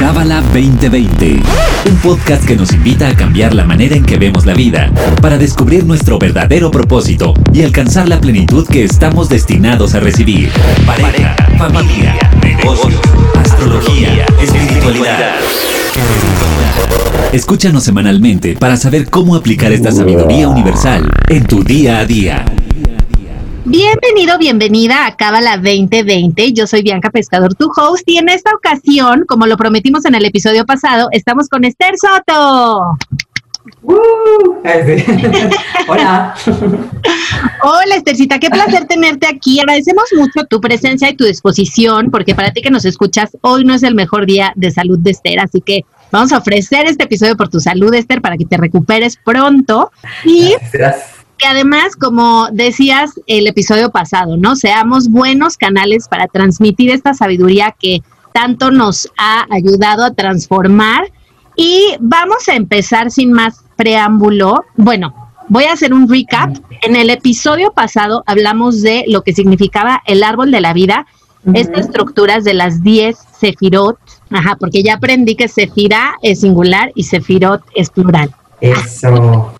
Cábala 2020, un podcast que nos invita a cambiar la manera en que vemos la vida para descubrir nuestro verdadero propósito y alcanzar la plenitud que estamos destinados a recibir. Pareja, familia, negocios, astrología, espiritualidad. Escúchanos semanalmente para saber cómo aplicar esta sabiduría universal en tu día a día. Bienvenido, bienvenida a Cábala 2020. Yo soy Bianca Pescador, tu host, y en esta ocasión, como lo prometimos en el episodio pasado, estamos con Esther Soto. Hola. Hola, Esthercita, qué placer tenerte aquí. Agradecemos mucho tu presencia y tu disposición, porque para ti que nos escuchas, hoy no es el mejor día de salud de Esther, así que vamos a ofrecer este episodio por tu salud, Esther, para que te recuperes pronto. Y que además, como decías el episodio pasado, ¿no? Seamos buenos canales para transmitir esta sabiduría que tanto nos ha ayudado a transformar. Y vamos a empezar sin más preámbulo. Bueno, voy a hacer un recap. En el episodio pasado hablamos de lo que significaba el árbol de la vida, estas estructuras de las 10 sefirot, ajá, porque ya aprendí que sefira es singular y sefirot es plural. Eso.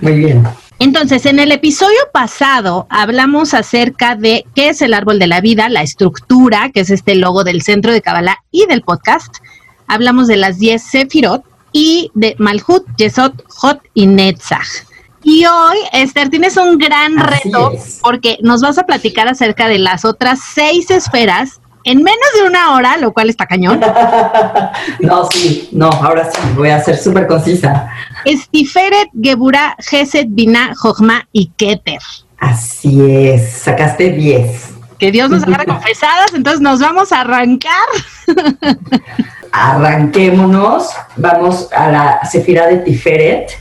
Muy bien. Entonces, en el episodio pasado hablamos acerca de qué es el árbol de la vida, la estructura, que es este logo del centro de Kabbalah y del podcast. Hablamos de las 10 Sefirot y de Malhut, Yesod, Hot y Netzach. Y hoy, Esther, tienes un gran reto porque nos vas a platicar acerca de las otras seis esferas en menos de una hora, lo cual está cañón. no, sí, no, ahora sí, voy a ser súper concisa. Estiferet, Gebura, Geset, Bina, Jochma y Keter. Así es, sacaste 10. Que Dios nos haga confesadas, entonces nos vamos a arrancar. Arranquémonos, vamos a la Sefira de Tiferet.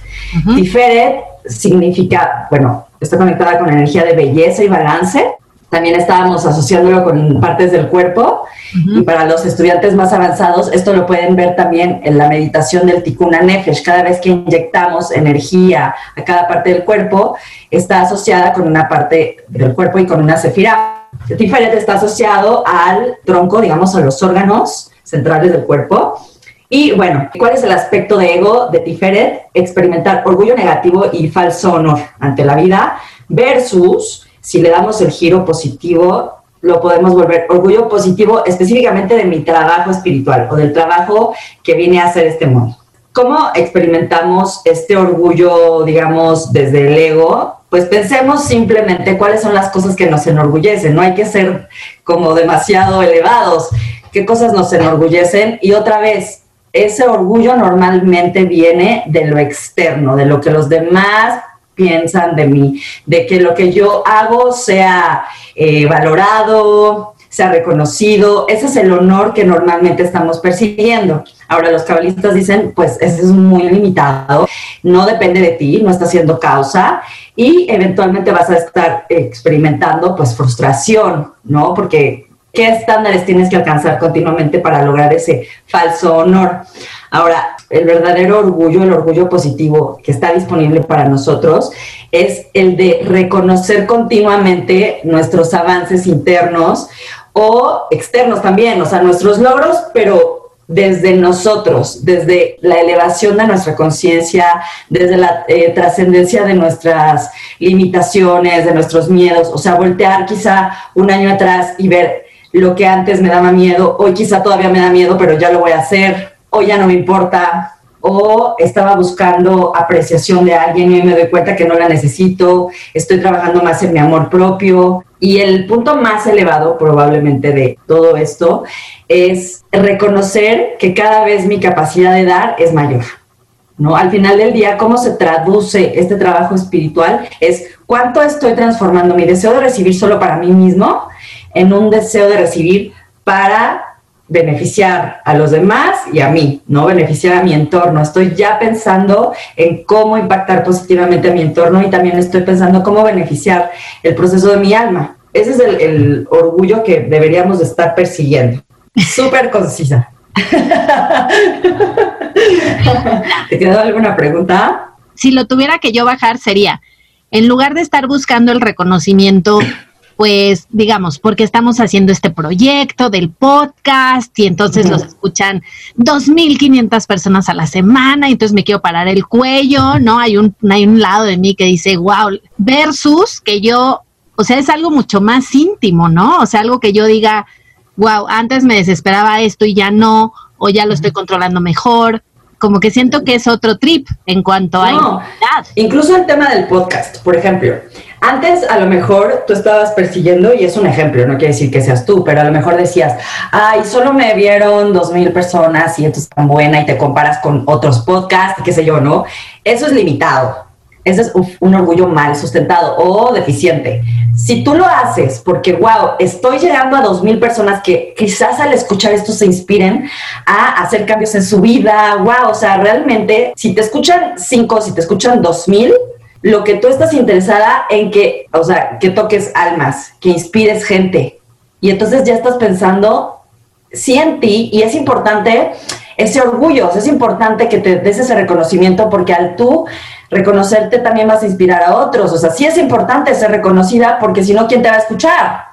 Tiferet significa, bueno, está conectada con la energía de belleza y balance también estábamos asociándolo con partes del cuerpo. Y para los estudiantes más avanzados, esto lo pueden ver también en la meditación del Tikkun Nefesh. Cada vez que inyectamos energía a cada parte del cuerpo, está asociada con una parte del cuerpo y con una sefira. El Tiferet está asociado al tronco, digamos, a los órganos centrales del cuerpo. Y bueno, ¿cuál es el aspecto de ego de Tiferet? Experimentar orgullo negativo y falso honor ante la vida versus si le damos el giro positivo, lo podemos volver orgullo positivo específicamente de mi trabajo espiritual o del trabajo que vine a hacer este mundo. ¿Cómo experimentamos este orgullo, digamos, desde el ego? Pues pensemos simplemente cuáles son las cosas que nos enorgullecen. No hay que ser como demasiado elevados. ¿Qué cosas nos enorgullecen? Y otra vez, ese orgullo normalmente viene de lo externo, de lo que los demás piensan de mí, de que lo que yo hago sea eh, valorado, sea reconocido. Ese es el honor que normalmente estamos persiguiendo. Ahora los cabalistas dicen, pues ese es muy limitado, no depende de ti, no está siendo causa y eventualmente vas a estar experimentando pues frustración, ¿no? Porque ¿qué estándares tienes que alcanzar continuamente para lograr ese falso honor? Ahora, el verdadero orgullo, el orgullo positivo que está disponible para nosotros, es el de reconocer continuamente nuestros avances internos o externos también, o sea, nuestros logros, pero desde nosotros, desde la elevación de nuestra conciencia, desde la eh, trascendencia de nuestras limitaciones, de nuestros miedos, o sea, voltear quizá un año atrás y ver lo que antes me daba miedo, hoy quizá todavía me da miedo, pero ya lo voy a hacer, o ya no me importa, o estaba buscando apreciación de alguien y me doy cuenta que no la necesito, estoy trabajando más en mi amor propio. Y el punto más elevado probablemente de todo esto es reconocer que cada vez mi capacidad de dar es mayor. ¿No? Al final del día, ¿cómo se traduce este trabajo espiritual? Es cuánto estoy transformando mi deseo de recibir solo para mí mismo en un deseo de recibir para beneficiar a los demás y a mí, no beneficiar a mi entorno. Estoy ya pensando en cómo impactar positivamente a mi entorno y también estoy pensando cómo beneficiar el proceso de mi alma. Ese es el, orgullo que deberíamos de estar persiguiendo. Súper concisa. ¿Te quedó alguna pregunta? Si lo tuviera que yo bajar sería, en lugar de estar buscando el reconocimiento pues digamos, porque estamos haciendo este proyecto del podcast y entonces los escuchan 2.500 personas a la semana y entonces me quiero parar el cuello, ¿no? Hay un, hay un lado de mí que dice, wow, versus que yo, o sea, es algo mucho más íntimo, ¿no? O sea, algo que yo diga, wow, antes me desesperaba esto y ya no, o ya lo estoy controlando mejor. Como que siento que es otro trip en cuanto a no, Incluso el tema del podcast, por ejemplo. Antes a lo mejor tú estabas persiguiendo, y es un ejemplo, no quiere decir que seas tú, pero a lo mejor decías, ay, solo me vieron dos mil personas y esto es tan buena y te comparas con otros podcasts, qué sé yo, ¿no? Eso es limitado. Ese es un orgullo mal sustentado o deficiente. Si tú lo haces porque, wow, estoy llegando a dos mil personas que quizás al escuchar esto se inspiren a hacer cambios en su vida, wow, o sea, realmente, si te escuchan cinco, si te escuchan dos mil, lo que tú estás interesada en que, o sea, que toques almas, que inspires gente. Y entonces ya estás pensando, sí en ti, y es importante ese orgullo, es importante que te des ese reconocimiento porque al tú reconocerte también vas a inspirar a otros. O sea, sí es importante ser reconocida porque si no, ¿quién te va a escuchar?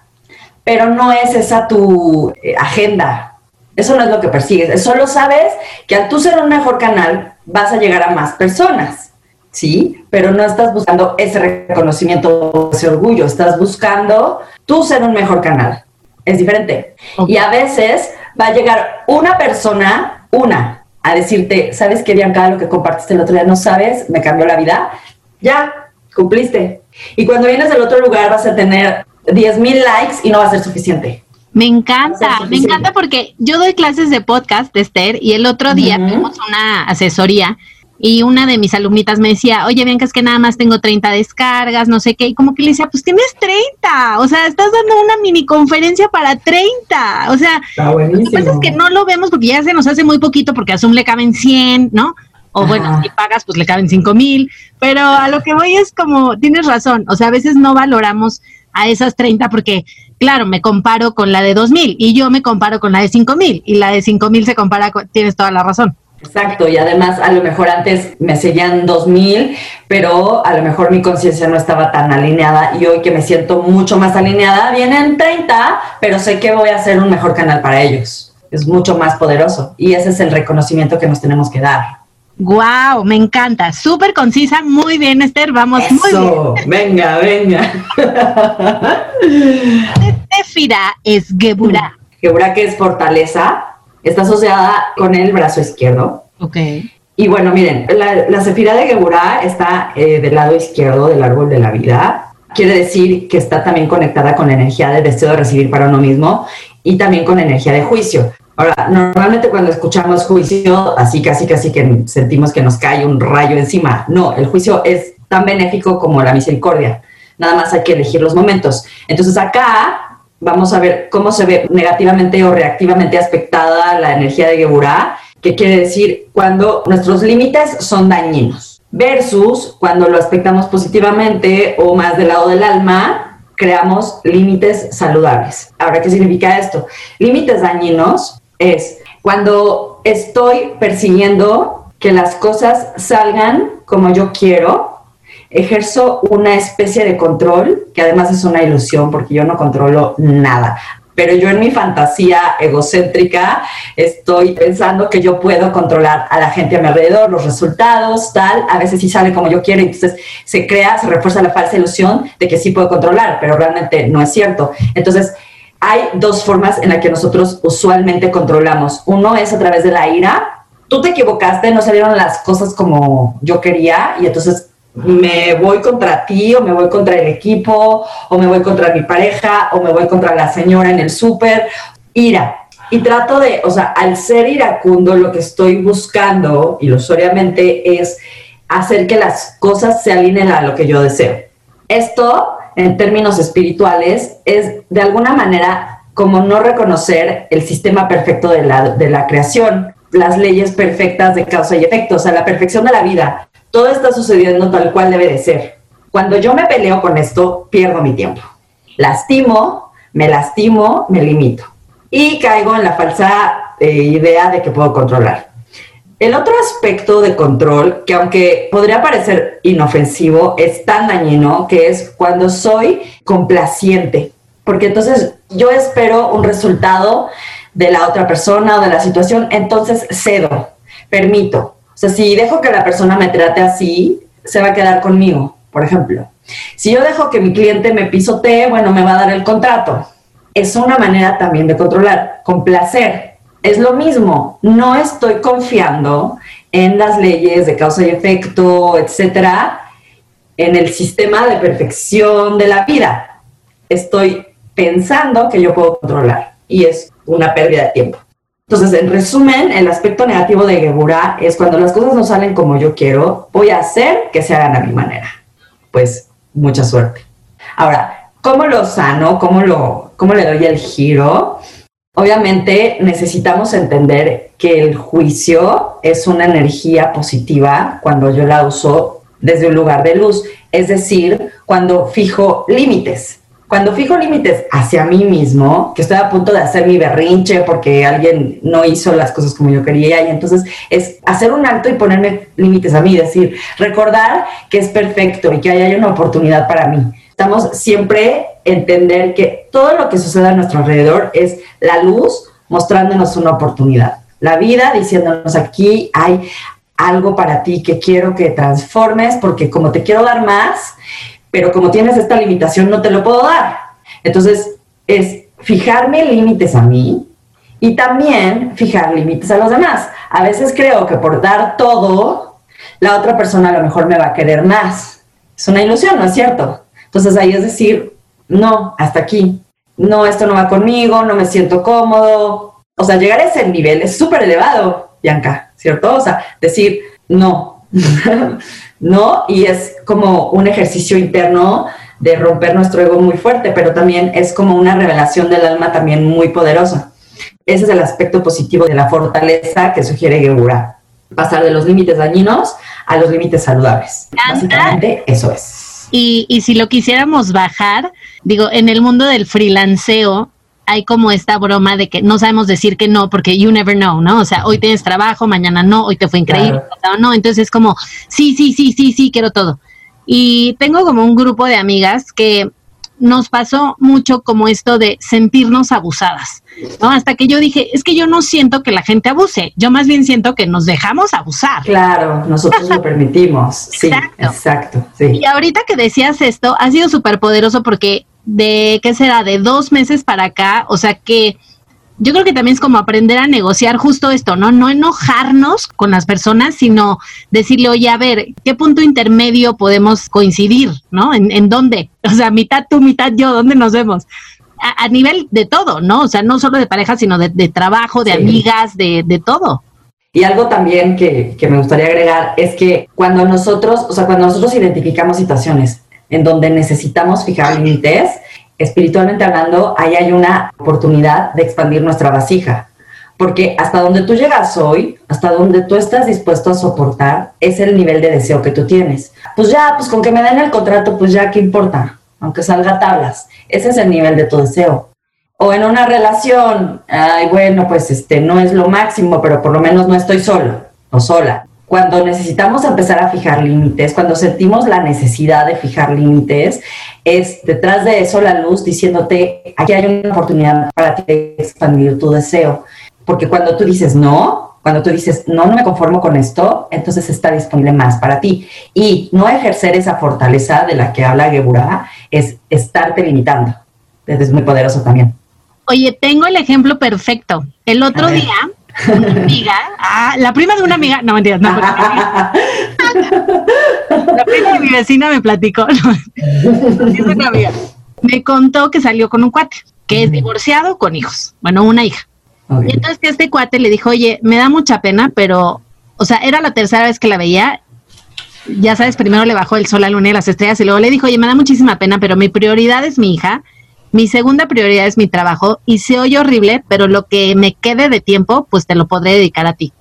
Pero no es esa tu eh, agenda. Eso no es lo que persigues. Solo sabes que al tú ser un mejor canal vas a llegar a más personas. ¿Sí? Pero no estás buscando ese reconocimiento, ese orgullo. Estás buscando tú ser un mejor canal. Es diferente. Y a veces va a llegar una persona, una, a decirte, ¿sabes qué, Bianca? Lo que compartiste el otro día no sabes, me cambió la vida. Ya, cumpliste. Y cuando vienes del otro lugar vas a tener 10 mil likes y no va a ser suficiente. Me encanta, me encanta porque yo doy clases de podcast, Esther, y el otro día tuvimos una asesoría y una de mis alumnitas me decía, oye, que es que nada más tengo 30 descargas, no sé qué, y como que le decía, pues tienes 30, o sea, estás dando una mini conferencia para 30, o sea, lo que pasa es que no lo vemos porque ya se nos hace muy poquito porque a Zoom le caben 100, ¿no? O bueno, si pagas, pues le caben 5 mil, pero a lo que voy es como, tienes razón, o sea, a veces no valoramos a esas 30 porque, claro, me comparo con la de 2 mil y yo me comparo con la de 5 mil y la de 5 mil se compara con, tienes toda la razón. Exacto, y además a lo mejor antes me seguían 2000, pero a lo mejor mi conciencia no estaba tan alineada y hoy que me siento mucho más alineada, vienen 30, pero sé que voy a ser un mejor canal para ellos. Es mucho más poderoso y ese es el reconocimiento que nos tenemos que dar. Wow, me encanta, súper concisa, muy bien Esther, vamos muy bien. Venga, venga. Tefira es Gebura. Gebura que es fortaleza, está asociada con el brazo izquierdo. Ok. Y bueno, miren, la, la Sefira de Geburah está eh, del lado izquierdo del árbol de la vida. Quiere decir que está también conectada con la energía del deseo de recibir para uno mismo y también con energía de juicio. Ahora, normalmente cuando escuchamos juicio, así casi casi que sentimos que nos cae un rayo encima. No, el juicio es tan benéfico como la misericordia. Nada más hay que elegir los momentos. Entonces acá vamos a ver cómo se ve negativamente o reactivamente aspectada la energía de Geburah, que quiere decir cuando nuestros límites son dañinos, versus cuando lo aspectamos positivamente o más del lado del alma, creamos límites saludables. Ahora, ¿qué significa esto? Límites dañinos es cuando estoy persiguiendo que las cosas salgan como yo quiero, ejerzo una especie de control, que además es una ilusión porque yo no controlo nada. Pero yo en mi fantasía egocéntrica estoy pensando que yo puedo controlar a la gente a mi alrededor, los resultados, tal. A veces sí sale como yo quiero, entonces se crea, se refuerza la falsa ilusión de que sí puedo controlar, pero realmente no es cierto. Entonces, hay dos formas en las que nosotros usualmente controlamos. Uno es a través de la ira. Tú te equivocaste, no salieron las cosas como yo quería y entonces me voy contra ti o me voy contra el equipo o me voy contra mi pareja o me voy contra la señora en el súper. Ira. Y trato de, o sea, al ser iracundo lo que estoy buscando ilusoriamente es hacer que las cosas se alineen a lo que yo deseo. Esto, en términos espirituales, es de alguna manera como no reconocer el sistema perfecto de la, de la creación, las leyes perfectas de causa y efecto, o sea, la perfección de la vida todo está sucediendo tal cual debe de ser. Cuando yo me peleo con esto, pierdo mi tiempo. Lastimo, me lastimo, me limito. Y caigo en la falsa eh, idea de que puedo controlar. El otro aspecto de control, que aunque podría parecer inofensivo, es tan dañino, que es cuando soy complaciente. porque entonces yo espero un resultado de la otra persona o de la situación, entonces cedo, permito. O sea, si dejo que la persona me trate así, se va a quedar conmigo, por ejemplo. Si yo dejo que mi cliente me pisotee, bueno, me va a dar el contrato. Es una manera también de controlar, con placer. Es lo mismo, no estoy confiando en las leyes de causa y efecto, etcétera, en el sistema de perfección de la vida. Estoy pensando que yo puedo controlar y es una pérdida de tiempo. Entonces, en resumen, el aspecto negativo de Gebura es cuando las cosas no salen como yo quiero, voy a hacer que se hagan a mi manera. Pues mucha suerte. Ahora, ¿cómo lo sano? ¿Cómo, lo, cómo le doy el giro? Obviamente necesitamos entender que el juicio es una energía positiva cuando yo la uso desde un lugar de luz, es decir, cuando fijo límites. Cuando fijo límites hacia mí mismo, que estoy a punto de hacer mi berrinche porque alguien no hizo las cosas como yo quería, y entonces es hacer un alto y ponerme límites a mí, decir, recordar que es perfecto y que hay una oportunidad para mí. Estamos siempre entender que todo lo que sucede a nuestro alrededor es la luz mostrándonos una oportunidad. La vida diciéndonos aquí hay algo para ti que quiero que transformes porque como te quiero dar más, pero como tienes esta limitación no te lo puedo dar. Entonces es fijarme límites a mí y también fijar límites a los demás. A veces creo que por dar todo, la otra persona a lo mejor me va a querer más. Es una ilusión, ¿no es cierto? Entonces ahí es decir, no, hasta aquí. No, esto no va conmigo, no me siento cómodo. O sea, llegar a ese nivel es súper elevado, Bianca, ¿cierto? O sea, decir, no, no, y es como un ejercicio interno de romper nuestro ego muy fuerte, pero también es como una revelación del alma también muy poderosa. Ese es el aspecto positivo de la fortaleza que sugiere Gebura. Pasar de los límites dañinos a los límites saludables. Básicamente eso es. Y, y si lo quisiéramos bajar, digo, en el mundo del freelanceo, hay como esta broma de que no sabemos decir que no porque you never know, ¿no? O sea, hoy tienes trabajo, mañana no, hoy te fue increíble, no, entonces es como, sí, sí, sí, sí, sí, quiero todo. Y tengo como un grupo de amigas que nos pasó mucho como esto de sentirnos abusadas, ¿no? Hasta que yo dije, es que yo no siento que la gente abuse, yo más bien siento que nos dejamos abusar. Claro, nosotros lo permitimos, sí, exacto. sí. Y ahorita que decías esto, ha sido súper poderoso porque de, ¿qué será? De dos meses para acá, o sea que yo creo que también es como aprender a negociar justo esto, ¿no? No enojarnos con las personas, sino decirle, oye, a ver, ¿qué punto intermedio podemos coincidir, ¿no? ¿En, en dónde? O sea, mitad tú, mitad yo, ¿dónde nos vemos? A, nivel de todo, ¿no? O sea, no solo de pareja, sino de, trabajo, de amigas, de, de todo. Y algo también que, que, me gustaría agregar es que cuando nosotros, o sea, cuando nosotros identificamos situaciones en donde necesitamos fijar límites, espiritualmente hablando, ahí hay una oportunidad de expandir nuestra vasija. Porque hasta donde tú llegas hoy, hasta donde tú estás dispuesto a soportar, es el nivel de deseo que tú tienes. Pues ya, pues con que me den el contrato, pues ya, ¿qué importa? Aunque salga tablas. Ese es el nivel de tu deseo. O en una relación, ay, bueno, pues este no es lo máximo, pero por lo menos no estoy solo o sola cuando necesitamos empezar a fijar límites, cuando sentimos la necesidad de fijar límites, es detrás de eso la luz diciéndote, aquí hay una oportunidad para ti de expandir tu deseo. Porque cuando tú dices no, cuando tú dices no, no me conformo con esto, entonces está disponible más para ti. Y no ejercer esa fortaleza de la que habla Gebura es estarte limitando. Es muy poderoso también. Oye, tengo el ejemplo perfecto. El otro día una amiga, ah, la prima de una amiga, no mentiras, no, la prima de mi vecina me platicó, me contó que salió con un cuate, que es divorciado con hijos, bueno, una hija. Y entonces que este cuate le dijo, oye, me da mucha pena, pero, o sea, era la tercera vez que la veía. Ya sabes, primero le bajó el sol, la luna y las estrellas y luego le dijo, oye, me da muchísima pena, pero mi prioridad es mi hija. Mi segunda prioridad es mi trabajo y se oye horrible, pero lo que me quede de tiempo, pues te lo podré dedicar a ti.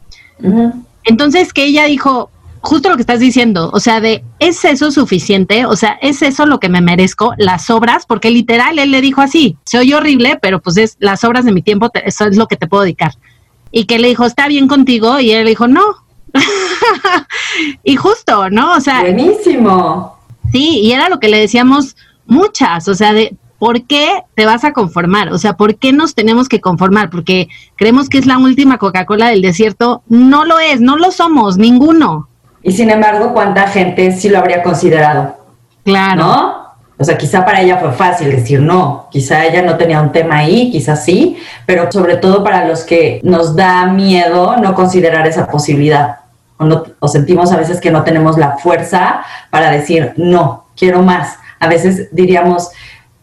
Entonces, que ella dijo, justo lo que estás diciendo, o sea, de, ¿es eso suficiente? O sea, ¿es eso lo que me merezco? Las obras, porque literal él le dijo así, se oye horrible, pero pues es las obras de mi tiempo, eso es lo que te puedo dedicar. Y que le dijo, ¿está bien contigo? Y él le dijo, no. y justo, ¿no? O sea. Buenísimo. Sí, y era lo que le decíamos muchas, o sea, de ¿por qué te vas a conformar? O sea, ¿por qué nos tenemos que conformar? Porque creemos que es la última Coca-Cola del desierto. No lo es, no lo somos, ninguno. Y sin embargo, ¿cuánta gente sí lo habría considerado? Claro. ¿No? O sea, quizá para ella fue fácil decir no, quizá ella no tenía un tema ahí, quizá sí, pero sobre todo para los que nos da miedo no considerar esa posibilidad. O, o sentimos a veces que no tenemos la fuerza para decir no, quiero más. A veces diríamos,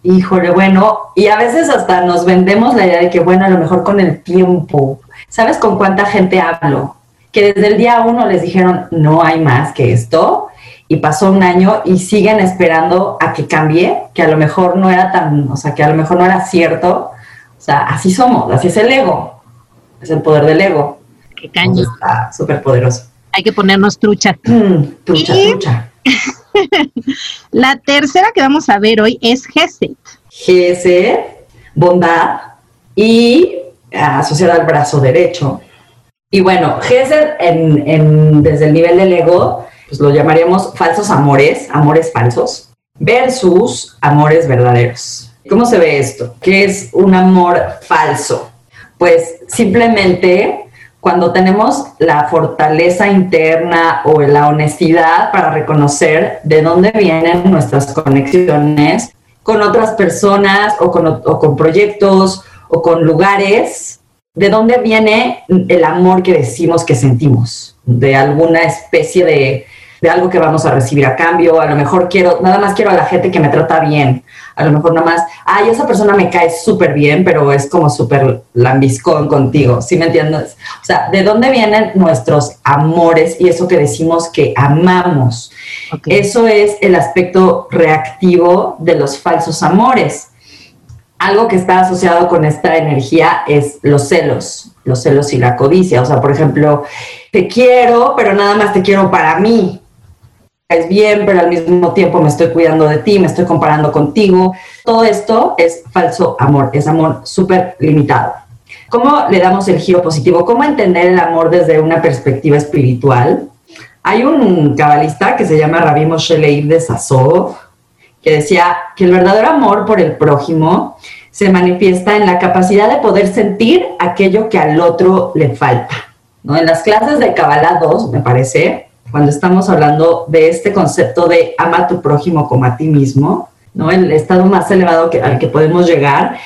híjole, bueno, y a veces hasta nos vendemos la idea de que, bueno, a lo mejor con el tiempo. ¿Sabes con cuánta gente hablo? Que desde el día uno les dijeron, no hay más que esto, y pasó un año y siguen esperando a que cambie, que a lo mejor no era tan, o sea, que a lo mejor no era cierto. O sea, así somos, así es el ego, es el poder del ego. Qué caño. Está súper poderoso. Hay que ponernos trucha. Mm, trucha, Y- trucha. La tercera que vamos a ver hoy es Gesed. GS, bondad y asociada al brazo derecho. Y bueno, Gesed en, en- desde el nivel del ego, pues lo llamaríamos falsos amores, amores falsos, versus amores verdaderos. ¿Cómo se ve esto? ¿Qué es un amor falso? Pues simplemente cuando tenemos la fortaleza interna o la honestidad para reconocer de dónde vienen nuestras conexiones con otras personas o con, o con proyectos o con lugares, de dónde viene el amor que decimos que sentimos, de alguna especie de, de algo que vamos a recibir a cambio, a lo mejor quiero, nada más quiero a la gente que me trata bien, a lo mejor nada más, ay, esa persona me cae súper bien, pero es como súper lambiscón contigo, ¿sí me entiendes? O sea, ¿de dónde vienen nuestros amores y eso que decimos que amamos? Eso es el aspecto reactivo de los falsos amores. Algo que está asociado con esta energía es los celos, los celos y la codicia. O sea, por ejemplo, te quiero, pero nada más te quiero para mí. Es bien, pero al mismo tiempo me estoy cuidando de ti, me estoy comparando contigo. Todo esto es falso amor, es amor súper limitado. ¿Cómo le damos el giro positivo? ¿Cómo entender el amor desde una perspectiva espiritual? Hay un cabalista que se llama Rabbi Moshe Leib de Sasov, que decía que el verdadero amor por el prójimo se manifiesta en la capacidad de poder sentir aquello que al otro le falta. ¿no? En las clases de Kabbalah 2, me parece, cuando estamos hablando de este concepto de ama a tu prójimo como a ti mismo, ¿no? el estado más elevado que, al que podemos llegar,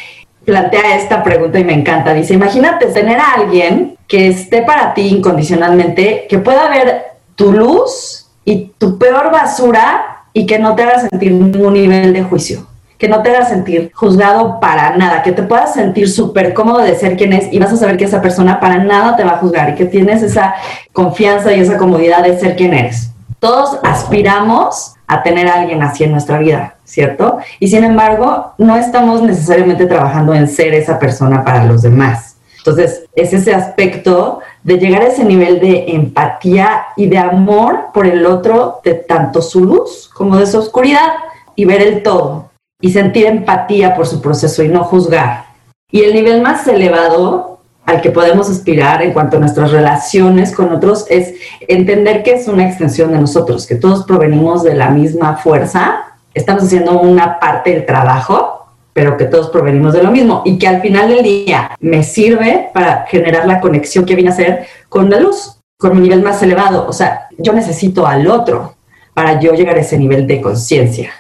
plantea esta pregunta y me encanta. Dice, imagínate tener a alguien que esté para ti incondicionalmente, que pueda ver tu luz y tu peor basura y que no te haga sentir ningún nivel de juicio, que no te haga sentir juzgado para nada, que te puedas sentir súper cómodo de ser quien es y vas a saber que esa persona para nada te va a juzgar y que tienes esa confianza y esa comodidad de ser quien eres. Todos aspiramos a tener a alguien así en nuestra vida, ¿cierto? Y sin embargo, no estamos necesariamente trabajando en ser esa persona para los demás. Entonces, es ese aspecto de llegar a ese nivel de empatía y de amor por el otro, de tanto su luz como de su oscuridad, y ver el todo, y sentir empatía por su proceso y no juzgar. Y el nivel más elevado al que podemos aspirar en cuanto a nuestras relaciones con otros es entender que es una extensión de nosotros, que todos provenimos de la misma fuerza, estamos haciendo una parte del trabajo, pero que todos provenimos de lo mismo y que al final del día me sirve para generar la conexión que viene a ser con la luz, con mi nivel más elevado. O sea, yo necesito al otro para yo llegar a ese nivel de conciencia.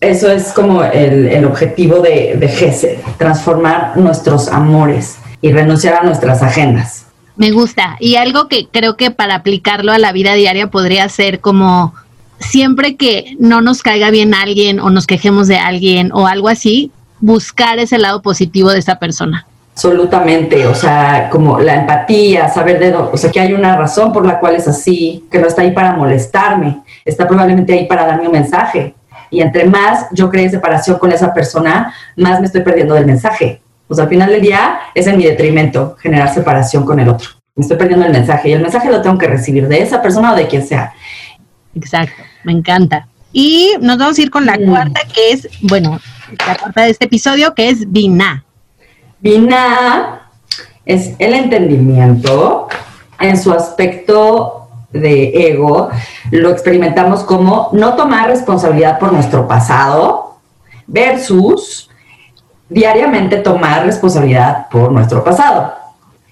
Eso es como el, el objetivo de, de transformar nuestros amores y renunciar a nuestras agendas. Me gusta. Y algo que creo que para aplicarlo a la vida diaria podría ser como siempre que no nos caiga bien alguien o nos quejemos de alguien o algo así, buscar ese lado positivo de esa persona. Absolutamente, o sea, como la empatía, saber de dónde, o sea, que hay una razón por la cual es así, que no está ahí para molestarme, está probablemente ahí para darme un mensaje. Y entre más yo cree separación con esa persona, más me estoy perdiendo del mensaje. O sea, al final del día es en mi detrimento generar separación con el otro. Me estoy perdiendo el mensaje y el mensaje lo tengo que recibir de esa persona o de quien sea. Exacto, me encanta. Y nos vamos a ir con la Mm. cuarta, que es, bueno, la cuarta de este episodio, que es Vina. Vina es el entendimiento en su aspecto de ego, lo experimentamos como no tomar responsabilidad por nuestro pasado versus diariamente tomar responsabilidad por nuestro pasado.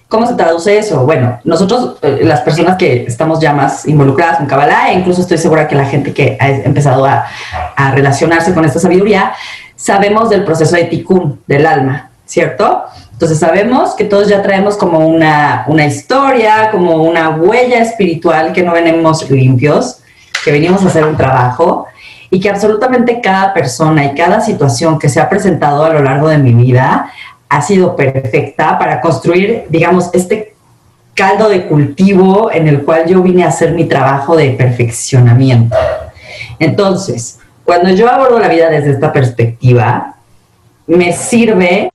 ¿Cómo se traduce eso? Bueno, nosotros, eh, las personas que estamos ya más involucradas en Kabbalah, e incluso estoy segura que la gente que ha empezado a, a relacionarse con esta sabiduría, sabemos del proceso de tikkun del alma, ¿cierto? Entonces sabemos que todos ya traemos como una, una historia, como una huella espiritual que no venimos limpios, que venimos a hacer un trabajo y que absolutamente cada persona y cada situación que se ha presentado a lo largo de mi vida ha sido perfecta para construir, digamos, este caldo de cultivo en el cual yo vine a hacer mi trabajo de perfeccionamiento. Entonces, cuando yo abordo la vida desde esta perspectiva, me sirve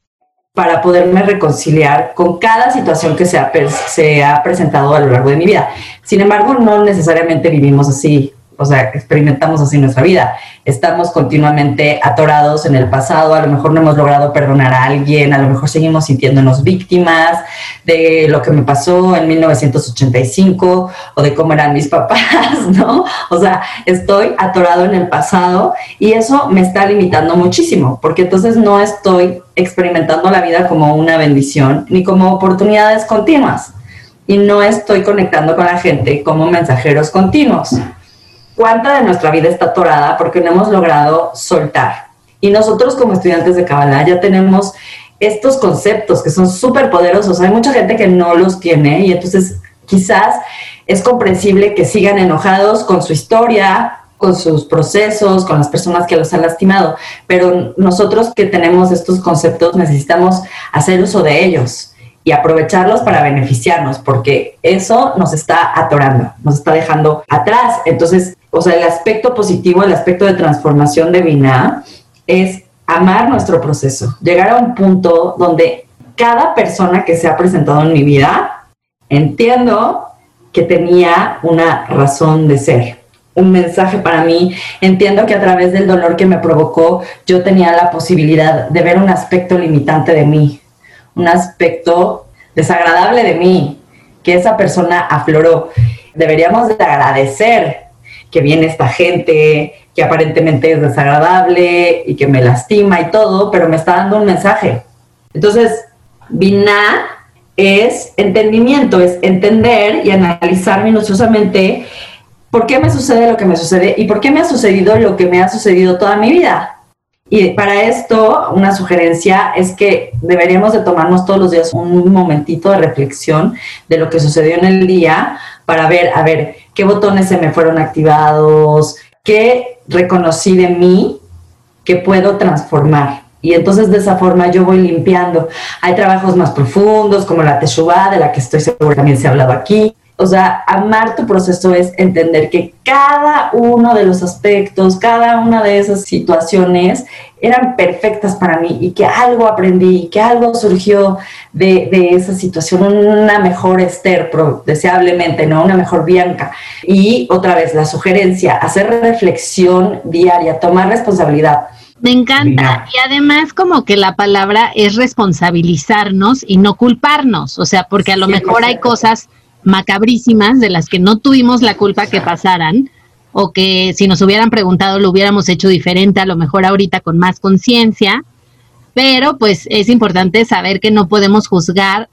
para poderme reconciliar con cada situación que se ha, se ha presentado a lo largo de mi vida. Sin embargo, no necesariamente vivimos así o sea, experimentamos así nuestra vida. Estamos continuamente atorados en el pasado, a lo mejor no hemos logrado perdonar a alguien, a lo mejor seguimos sintiéndonos víctimas de lo que me pasó en 1985 o de cómo eran mis papás, ¿no? O sea, estoy atorado en el pasado y eso me está limitando muchísimo, porque entonces no estoy experimentando la vida como una bendición ni como oportunidades continuas y no estoy conectando con la gente como mensajeros continuos cuánta de nuestra vida está atorada porque no hemos logrado soltar. Y nosotros como estudiantes de Kabbalah ya tenemos estos conceptos que son súper poderosos. Hay mucha gente que no los tiene y entonces quizás es comprensible que sigan enojados con su historia, con sus procesos, con las personas que los han lastimado, pero nosotros que tenemos estos conceptos necesitamos hacer uso de ellos y aprovecharlos para beneficiarnos, porque eso nos está atorando, nos está dejando atrás. Entonces, o sea, el aspecto positivo, el aspecto de transformación de Vina es amar nuestro proceso, llegar a un punto donde cada persona que se ha presentado en mi vida, entiendo que tenía una razón de ser, un mensaje para mí. Entiendo que a través del dolor que me provocó, yo tenía la posibilidad de ver un aspecto limitante de mí, un aspecto desagradable de mí, que esa persona afloró. Deberíamos de agradecer que viene esta gente que aparentemente es desagradable y que me lastima y todo, pero me está dando un mensaje. Entonces, Binah es entendimiento, es entender y analizar minuciosamente por qué me sucede lo que me sucede y por qué me ha sucedido lo que me ha sucedido toda mi vida. Y para esto, una sugerencia es que deberíamos de tomarnos todos los días un momentito de reflexión de lo que sucedió en el día para ver, a ver, qué botones se me fueron activados, qué reconocí de mí que puedo transformar. Y entonces de esa forma yo voy limpiando. Hay trabajos más profundos como la Teshuvah, de la que estoy segura también se ha hablado aquí, o sea, amar tu proceso es entender que cada uno de los aspectos, cada una de esas situaciones eran perfectas para mí y que algo aprendí, que algo surgió de, esa situación, una mejor Esther, deseablemente, ¿no? Una mejor Bianca. Y otra vez, la sugerencia, hacer reflexión diaria, tomar responsabilidad. Me encanta. Y además como que la palabra es responsabilizarnos y no culparnos. O sea, porque a lo mejor hay cosas macabrísimas de las que no tuvimos la culpa que pasaran o que si nos hubieran preguntado lo hubiéramos hecho diferente, a lo mejor ahorita con más conciencia, pero pues es importante saber que no podemos juzgar,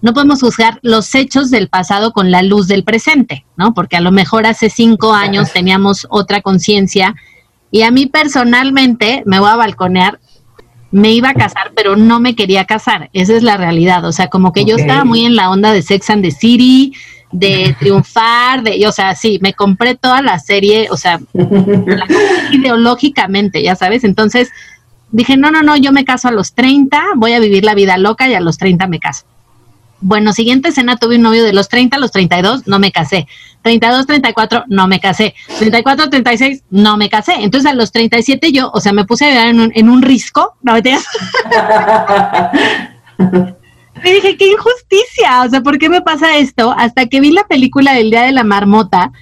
no podemos juzgar los hechos del pasado con la luz del presente, ¿no? Porque a lo mejor hace cinco años teníamos otra conciencia y a mí personalmente, me voy a balconear, me iba a casar, pero no me quería casar. Esa es la realidad. O sea, como que yo estaba muy en la onda de Sex and the City, de triunfar, de, o sea, sí, me compré toda la serie, o sea, ideológicamente, ya sabes. Entonces dije, no, no, no, yo me caso a los 30, voy a vivir la vida loca y a los 30 me caso. Bueno, siguiente escena tuve un novio de los 30 a los 32, no me casé. 32, 34, no me casé. 34, 36, no me casé. Entonces a los 37 yo, o sea, me puse a vivir en un, en un risco, ¿no me Y dije, qué injusticia, o sea, ¿por qué me pasa esto? Hasta que vi la película del Día de la Marmota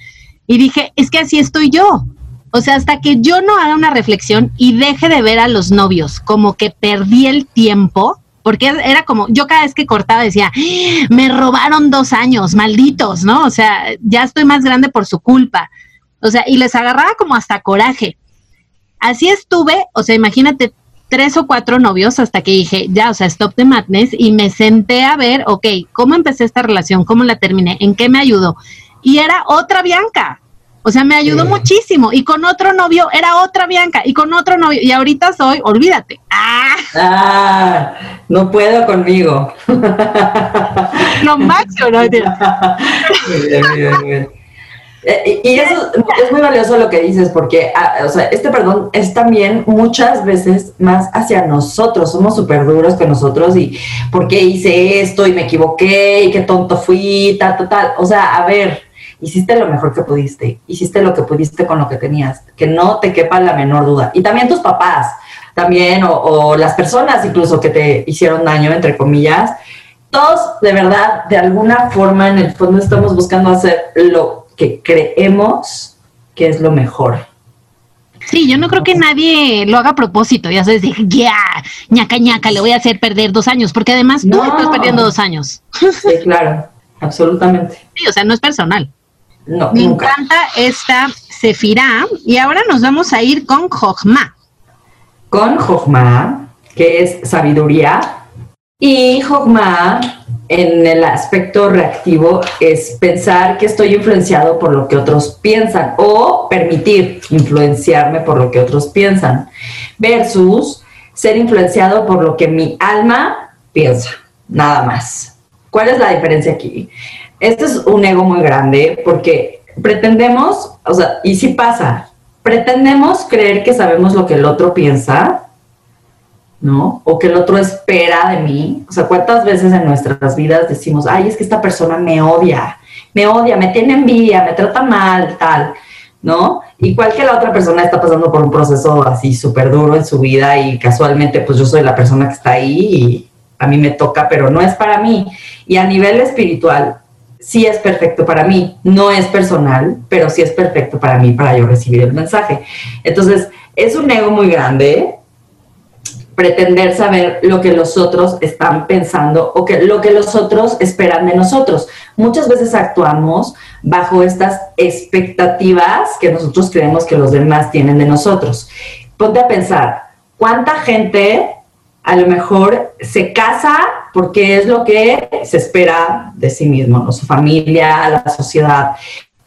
y dije, es que así estoy yo. O sea, hasta que yo no haga una reflexión y deje de ver a los novios como que perdí el tiempo, porque era como, yo cada vez que cortaba decía, me robaron dos años, malditos, ¿no? O sea, ya estoy más grande por su culpa. O sea, y les agarraba como hasta coraje. Así estuve, o sea, imagínate tres o cuatro novios hasta que dije, ya, o sea, stop the madness y me senté a ver, ok, ¿cómo empecé esta relación? ¿Cómo la terminé? ¿En qué me ayudó? Y era otra Bianca. O sea, me ayudó muchísimo. Y con otro novio era otra Bianca. Y con otro novio. Y ahorita soy, olvídate. ¡Ah! ah no puedo conmigo. Lo máximo, ¿no? Eh, y eso es muy valioso lo que dices, porque ah, o sea, este perdón es también muchas veces más hacia nosotros. Somos súper duros con nosotros y por qué hice esto y me equivoqué y qué tonto fui, tal, tal, tal. O sea, a ver, hiciste lo mejor que pudiste, hiciste lo que pudiste con lo que tenías, que no te quepa la menor duda. Y también tus papás, también, o, o las personas incluso que te hicieron daño, entre comillas. Todos, de verdad, de alguna forma, en el fondo estamos buscando hacer lo que creemos que es lo mejor. Sí, yo no creo que nadie lo haga a propósito, ya sabes, dije, ya, ñaca ñaca, le voy a hacer perder dos años, porque además tú estás perdiendo dos años. Sí, claro, absolutamente. Sí, o sea, no es personal. No, Me encanta esta Sefirá y ahora nos vamos a ir con Jochma. Con Jochma, que es sabiduría, y Jochma en el aspecto reactivo es pensar que estoy influenciado por lo que otros piensan o permitir influenciarme por lo que otros piensan versus ser influenciado por lo que mi alma piensa, nada más. ¿Cuál es la diferencia aquí? Este es un ego muy grande porque pretendemos, o sea, y si pasa, pretendemos creer que sabemos lo que el otro piensa ¿no? O que el otro espera de mí. O sea, ¿cuántas veces en nuestras vidas decimos, ay, es que esta persona me odia, me odia, me tiene envidia, me trata mal, tal, ¿no? Igual que la otra persona está pasando por un proceso así súper duro en su vida y casualmente pues yo soy la persona que está ahí y a mí me toca, pero no es para mí. Y a nivel espiritual, sí es perfecto para mí, no es personal, pero sí es perfecto para mí para yo recibir el mensaje. Entonces, es un ego muy grande, pretender saber lo que los otros están pensando o que lo que los otros esperan de nosotros. Muchas veces actuamos bajo estas expectativas que nosotros creemos que los demás tienen de nosotros. Ponte a pensar, ¿cuánta gente a lo mejor se casa porque es lo que se espera de sí mismo, su familia, la sociedad,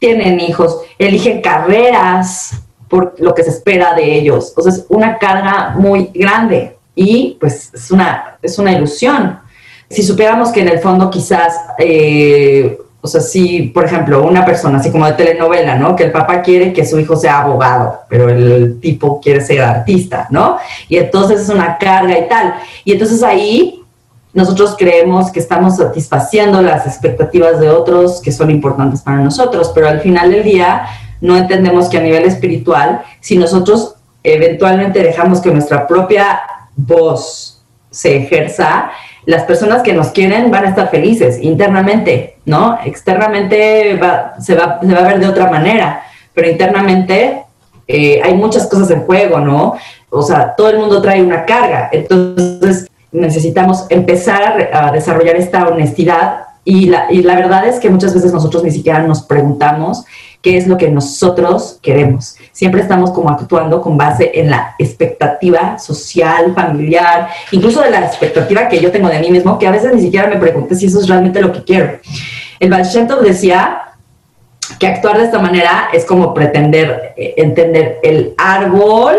tienen hijos, eligen carreras por lo que se espera de ellos. O sea, es una carga muy grande y pues es una, es una ilusión. Si supiéramos que en el fondo quizás, eh, o sea, si por ejemplo una persona así como de telenovela, ¿no? Que el papá quiere que su hijo sea abogado, pero el tipo quiere ser artista, ¿no? Y entonces es una carga y tal. Y entonces ahí nosotros creemos que estamos satisfaciendo las expectativas de otros que son importantes para nosotros, pero al final del día no entendemos que a nivel espiritual, si nosotros eventualmente dejamos que nuestra propia voz se ejerza, las personas que nos quieren van a estar felices internamente, ¿no? Externamente se, va, a ver de otra manera, pero internamente eh, hay muchas cosas en juego, ¿no? O sea, todo el mundo trae una carga, entonces necesitamos empezar a, a desarrollar esta honestidad y la, y la verdad es que muchas veces nosotros ni siquiera nos preguntamos qué es lo que nosotros queremos. Siempre estamos como actuando con base en la expectativa social, familiar, incluso de la expectativa que yo tengo de mí mismo, que a veces ni siquiera me pregunto si eso es realmente lo que quiero. El Baal decía que actuar de esta manera es como pretender eh, entender el árbol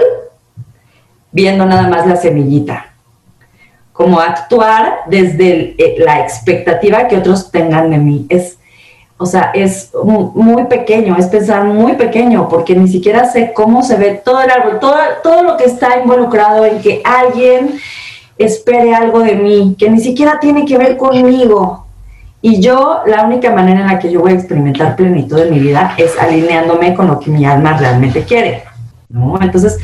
viendo nada más la semillita como actuar desde eh, la expectativa que otros tengan de mí. Es o sea, es muy pequeño, es pensar muy pequeño, porque ni siquiera sé cómo se ve todo el árbol, todo, todo lo que está involucrado en que alguien espere algo de mí, que ni siquiera tiene que ver conmigo. Y yo, la única manera en la que yo voy a experimentar plenitud en mi vida es alineándome con lo que mi alma realmente quiere. ¿no? Entonces,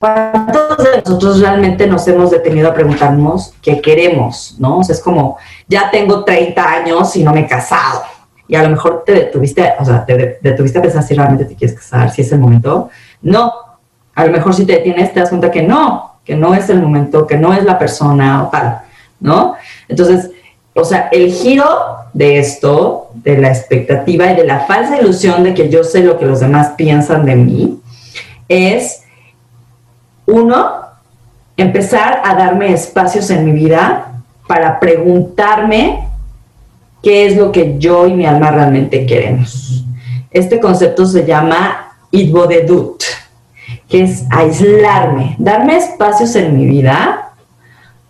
¿cuántos de nosotros realmente nos hemos detenido a preguntarnos qué queremos? ¿no? O sea, es como, ya tengo 30 años y no me he casado y a lo mejor te detuviste, o sea, te detuviste a pensar si realmente te quieres casar, si es el momento. No, a lo mejor si te detienes te das cuenta que no, que no es el momento, que no es la persona o tal, ¿no? Entonces, o sea, el giro de esto, de la expectativa y de la falsa ilusión de que yo sé lo que los demás piensan de mí, es uno, empezar a darme espacios en mi vida para preguntarme qué es lo que yo y mi alma realmente queremos. Este concepto se llama Idbodedut, que es aislarme, darme espacios en mi vida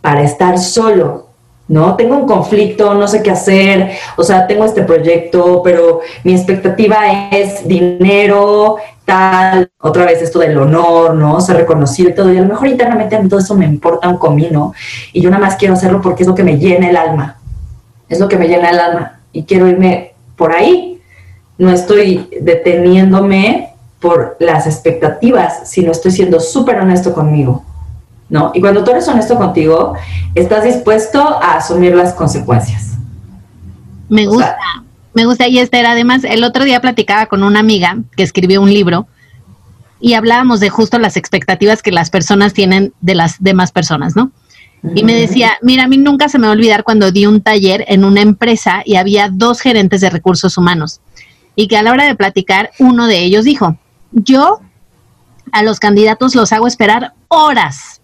para estar solo, ¿no? Tengo un conflicto, no sé qué hacer, o sea, tengo este proyecto, pero mi expectativa es dinero, tal, otra vez esto del honor, ¿no? Ser reconocido y todo, y a lo mejor internamente a mí todo eso me importa un comino, y yo nada más quiero hacerlo porque es lo que me llena el alma, es lo que me llena el alma, y quiero irme por ahí, no estoy deteniéndome por las expectativas, sino estoy siendo súper honesto conmigo. ¿no? Y cuando tú eres honesto contigo, estás dispuesto a asumir las consecuencias. Me gusta, me gusta. Y Esther, además, el otro día platicaba con una amiga que escribió un libro y hablábamos de justo las expectativas que las personas tienen de las demás personas, ¿no? Y me decía, mira, a mí nunca se me va a olvidar cuando di un taller en una empresa y había dos gerentes de recursos humanos. Y que a la hora de platicar, uno de ellos dijo, yo a los candidatos los hago esperar horas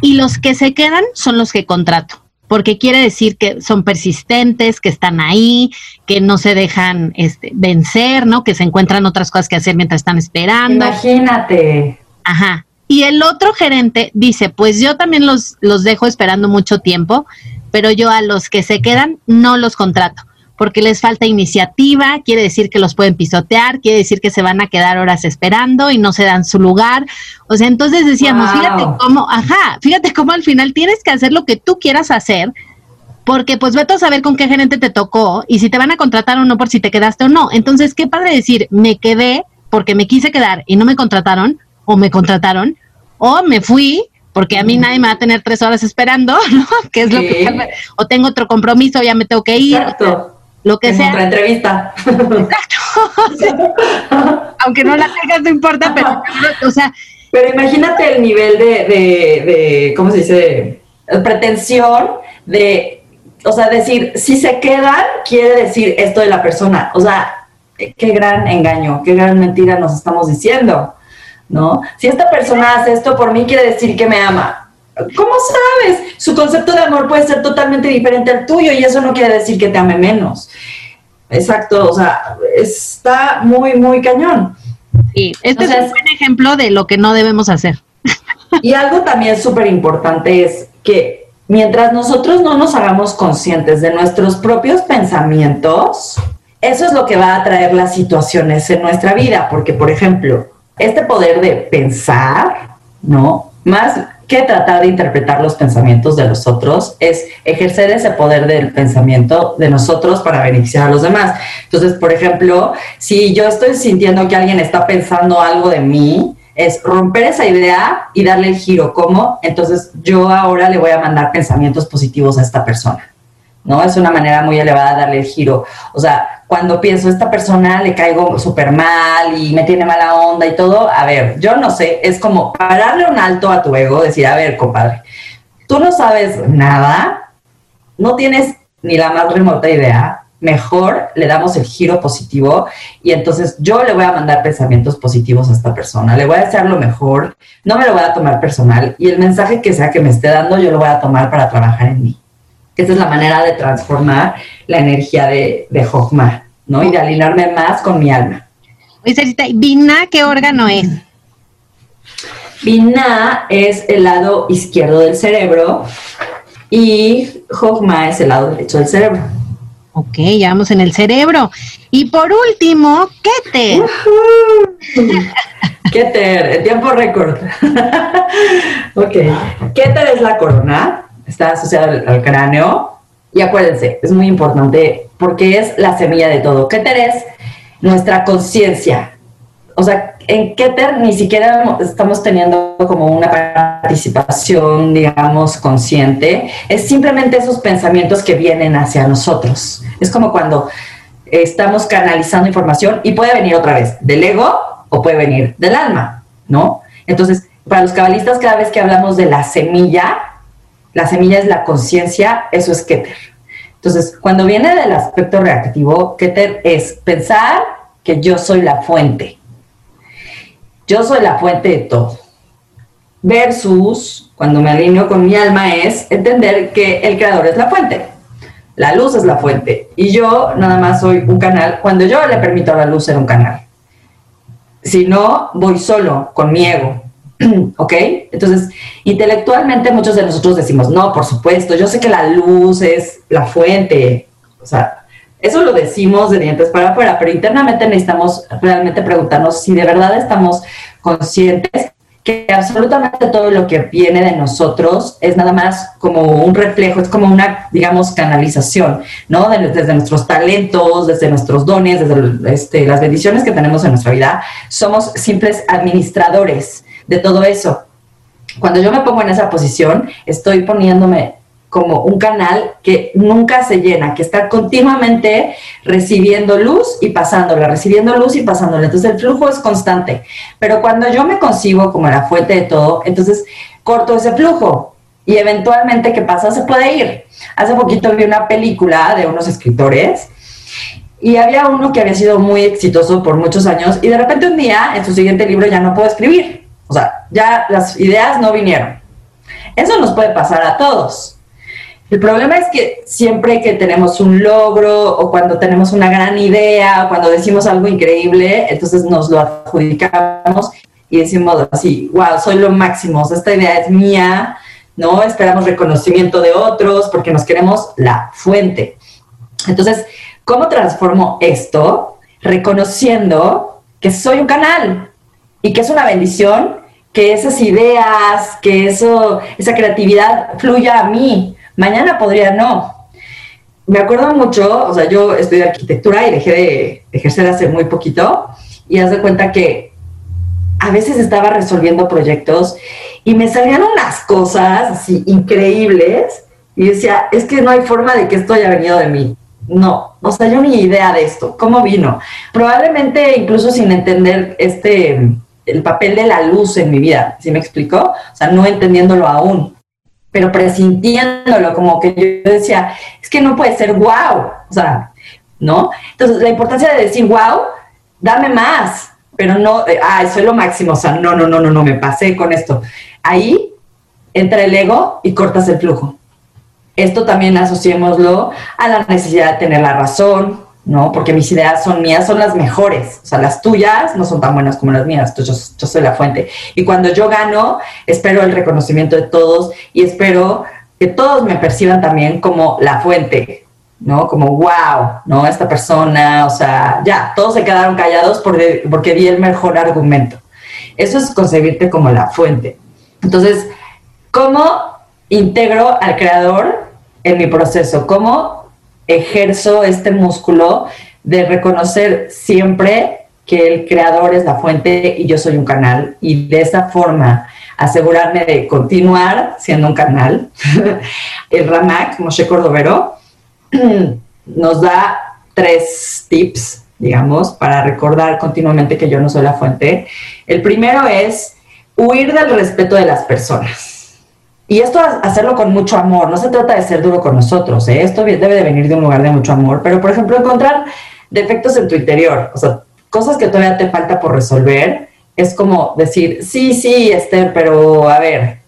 y los que se quedan son los que contrato, porque quiere decir que son persistentes, que están ahí, que no se dejan este, vencer, ¿no? Que se encuentran otras cosas que hacer mientras están esperando. Imagínate. Ajá. Y el otro gerente dice, pues yo también los, los dejo esperando mucho tiempo, pero yo a los que se quedan no los contrato porque les falta iniciativa, quiere decir que los pueden pisotear, quiere decir que se van a quedar horas esperando y no se dan su lugar. O sea, entonces decíamos, fíjate cómo, ajá, fíjate cómo al final tienes que hacer lo que tú quieras hacer, porque pues vete a saber con qué gerente te tocó y si te van a contratar o no por si te quedaste o no. Entonces, qué padre decir, me quedé porque me quise quedar y no me contrataron, o me contrataron, o me fui porque a mí nadie me va a tener tres horas esperando, ¿no? Que es lo que... O tengo otro compromiso, ya me tengo que ir lo que sea. Otra entrevista. Exacto. Aunque no la tengas, no importa, pero, o sea. Pero imagínate el nivel de, de, de ¿cómo se dice? pretensión de, o sea, decir, si se quedan, quiere decir esto de la persona. O sea, qué gran engaño, qué gran mentira nos estamos diciendo, ¿no? Si esta persona hace esto por mí, quiere decir que me ama. ¿Cómo sabes? Su concepto de amor puede ser totalmente diferente al tuyo y eso no quiere decir que te ame menos. Exacto, o sea, está muy, muy cañón. Sí, este es un buen ejemplo de lo que no debemos hacer. Y algo también súper importante es que mientras nosotros no nos hagamos conscientes de nuestros propios pensamientos, eso es lo que va a traer las situaciones en nuestra vida, porque por ejemplo, este poder de pensar, ¿no? Más que tratar de interpretar los pensamientos de los otros, es ejercer ese poder del pensamiento de nosotros para beneficiar a los demás. Entonces, por ejemplo, si yo estoy sintiendo que alguien está pensando algo de mí, es romper esa idea y darle el giro. ¿Cómo? Entonces yo ahora le voy a mandar pensamientos positivos a esta persona. ¿No? Es una manera muy elevada de darle el giro. O sea, cuando pienso, esta persona le caigo súper mal y me tiene mala onda y todo, a ver, yo no sé, es como pararle un alto a tu ego, decir, a ver, compadre, tú no sabes nada, no tienes ni la más remota idea, mejor le damos el giro positivo y entonces yo le voy a mandar pensamientos positivos a esta persona, le voy a hacer lo mejor, no me lo voy a tomar personal y el mensaje que sea que me esté dando yo lo voy a tomar para trabajar en mí. Esa es la manera de transformar la energía de, de ¿no? Y de alinearme más con mi alma. Oye, ¿Vina qué órgano es? Vina es el lado izquierdo del cerebro y Jogma es el lado derecho del cerebro. Ok, ya vamos en el cerebro. Y por último, Keter. Keter, el tiempo récord. ok, Keter es la corona está asociado al, cráneo. Y acuérdense, es muy importante porque es la semilla de todo. Keter es nuestra conciencia. O sea, en Keter ni siquiera estamos teniendo como una participación, digamos, consciente. Es simplemente esos pensamientos que vienen hacia nosotros. Es como cuando estamos canalizando información y puede venir otra vez del ego o puede venir del alma, ¿no? Entonces, para los cabalistas, cada vez que hablamos de la semilla, la semilla es la conciencia, eso es Keter. Entonces, cuando viene del aspecto reactivo, Keter es pensar que yo soy la fuente. Yo soy la fuente de todo. versus cuando me alineo con mi alma es entender que el creador es la fuente. La luz es la fuente y yo nada más soy un canal cuando yo le permito a la luz ser un canal. Si no, voy solo con mi ego. ¿Ok? Entonces, intelectualmente muchos de nosotros decimos, no, por supuesto, yo sé que la luz es la fuente. O sea, eso lo decimos de dientes para afuera, pero internamente necesitamos realmente preguntarnos si de verdad estamos conscientes que absolutamente todo lo que viene de nosotros es nada más como un reflejo, es como una, digamos, canalización, ¿no? desde nuestros talentos, desde nuestros dones, desde este, las bendiciones que tenemos en nuestra vida, somos simples administradores de todo eso. Cuando yo me pongo en esa posición, estoy poniéndome como un canal que nunca se llena, que está continuamente recibiendo luz y pasándola, recibiendo luz y pasándola. Entonces el flujo es constante. Pero cuando yo me concibo como la fuente de todo, entonces corto ese flujo y eventualmente, ¿qué pasa? Se puede ir. Hace poquito vi una película de unos escritores y había uno que había sido muy exitoso por muchos años y de repente un día en su siguiente libro ya no pudo escribir. O sea, ya las ideas no vinieron. Eso nos puede pasar a todos. El problema es que siempre que tenemos un logro o cuando tenemos una gran idea o cuando decimos algo increíble, entonces nos lo adjudicamos y decimos así, wow, soy lo máximo, esta idea es mía, ¿no? Esperamos reconocimiento de otros porque nos queremos la fuente. Entonces, ¿cómo transformo esto? Reconociendo que soy un canal y que es una bendición que esas ideas, que eso, esa creatividad fluya a mí, Mañana podría no. Me acuerdo mucho, o sea, yo estudié arquitectura y dejé de ejercer hace muy poquito y haz de cuenta que a veces estaba resolviendo proyectos y me salían unas cosas así increíbles y decía, es que no hay forma de que esto haya venido de mí. No, o sea, yo ni idea de esto, cómo vino. Probablemente incluso sin entender este, el papel de la luz en mi vida, ¿sí me explico? O sea, no entendiéndolo aún pero presintiéndolo, como que yo decía, es que no puede ser wow, o sea, ¿no? Entonces, la importancia de decir wow, dame más, pero no, ah, eso es lo máximo, o sea, no, no, no, no, no, me pasé con esto. Ahí entra el ego y cortas el flujo. Esto también asociémoslo a la necesidad de tener la razón, ¿no? Porque mis ideas son mías, son las mejores. O sea, las tuyas no son tan buenas como las mías. Entonces, yo, soy la fuente. Y cuando yo gano, espero el reconocimiento de todos y espero que todos me perciban también como la fuente, ¿no? Como, wow, ¿no? Esta persona, o sea, ya, todos se quedaron callados porque, porque di el mejor argumento. Eso es concebirte como la fuente. Entonces, ¿cómo integro al creador en mi proceso? ¿Cómo ejerzo este músculo de reconocer siempre que el creador es la fuente y yo soy un canal y de esa forma asegurarme de continuar siendo un canal. el Ramak, Moshe Cordovero, nos da tres tips, digamos, para recordar continuamente que yo no soy la fuente. El primero es huir del respeto de las personas. Y esto hacerlo con mucho amor, no se trata de ser duro con nosotros, ¿eh? esto debe de venir de un lugar de mucho amor, pero por ejemplo encontrar defectos en tu interior, o sea, cosas que todavía te falta por resolver, es como decir, sí, sí, Esther, pero a ver,